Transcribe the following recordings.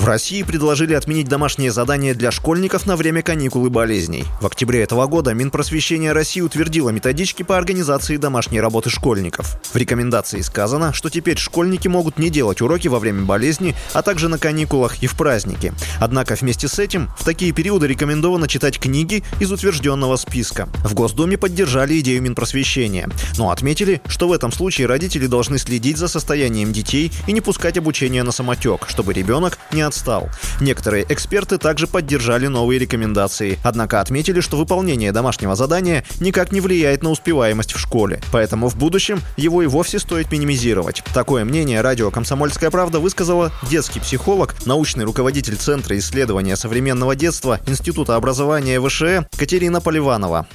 В России предложили отменить домашние задания для школьников на время каникул и болезней. В октябре этого года Минпросвещения России утвердило методички по организации домашней работы школьников. В рекомендации сказано, что теперь школьники могут не делать уроки во время болезни, а также на каникулах и в праздники. Однако вместе с этим в такие периоды рекомендовано читать книги из утвержденного списка. В Госдуме поддержали идею Минпросвещения, но отметили, что в этом случае родители должны следить за состоянием детей и не пускать обучение на самотек, чтобы ребенок не отстал. Некоторые эксперты также поддержали новые рекомендации, однако отметили, что выполнение домашнего задания никак не влияет на успеваемость в школе, поэтому в будущем его и вовсе стоит минимизировать. Такое мнение радио «Комсомольская правда» высказала детский психолог, научный руководитель Центра исследования современного детства Института образования ВШЭ Катерина Поливанова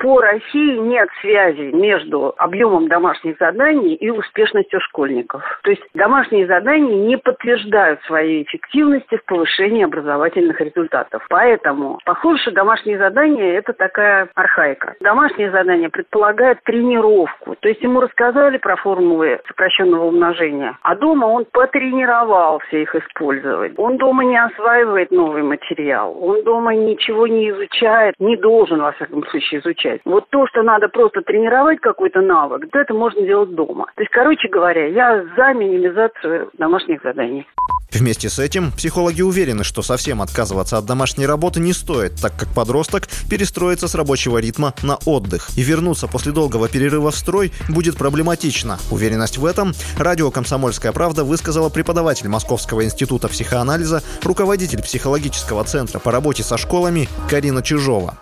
по России нет связи между объемом домашних заданий и успешностью школьников. То есть домашние задания не подтверждают своей эффективности в повышении образовательных результатов. Поэтому похоже, что домашние задания – это такая архаика. Домашнее задание предполагает тренировку. То есть ему рассказали про формулы сокращенного умножения, а дома он потренировался их использовать. Он дома не осваивает новый материал. Он дома ничего не изучает, не должен, во всяком случае, изучать часть. Вот то, что надо просто тренировать какой-то навык, это можно делать дома. То есть, короче говоря, я за минимизацию домашних заданий. Вместе с этим психологи уверены, что совсем отказываться от домашней работы не стоит, так как подросток перестроится с рабочего ритма на отдых. И вернуться после долгого перерыва в строй будет проблематично. Уверенность в этом радио «Комсомольская правда» высказала преподаватель Московского института психоанализа, руководитель психологического центра по работе со школами Карина Чижова.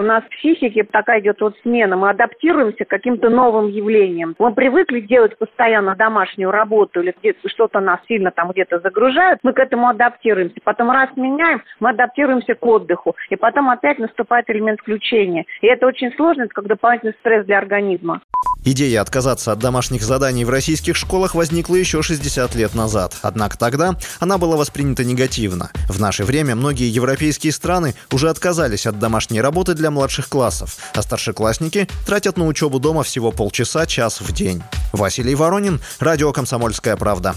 У нас в психике такая идет вот смена. Мы адаптируемся к каким-то новым явлениям. Мы привыкли делать постоянно домашнюю работу или что-то нас сильно там где-то загружают. Мы к этому адаптируемся. Потом раз меняем, мы адаптируемся к отдыху. И потом опять наступает элемент включения. И это очень сложно, это как дополнительный стресс для организма. Идея отказаться от домашних заданий в российских школах возникла еще 60 лет назад. Однако тогда она была воспринята негативно. В наше время многие европейские страны уже отказались от домашней работы для младших классов, а старшеклассники тратят на учебу дома всего полчаса-час в день. Василий Воронин, Радио «Комсомольская правда».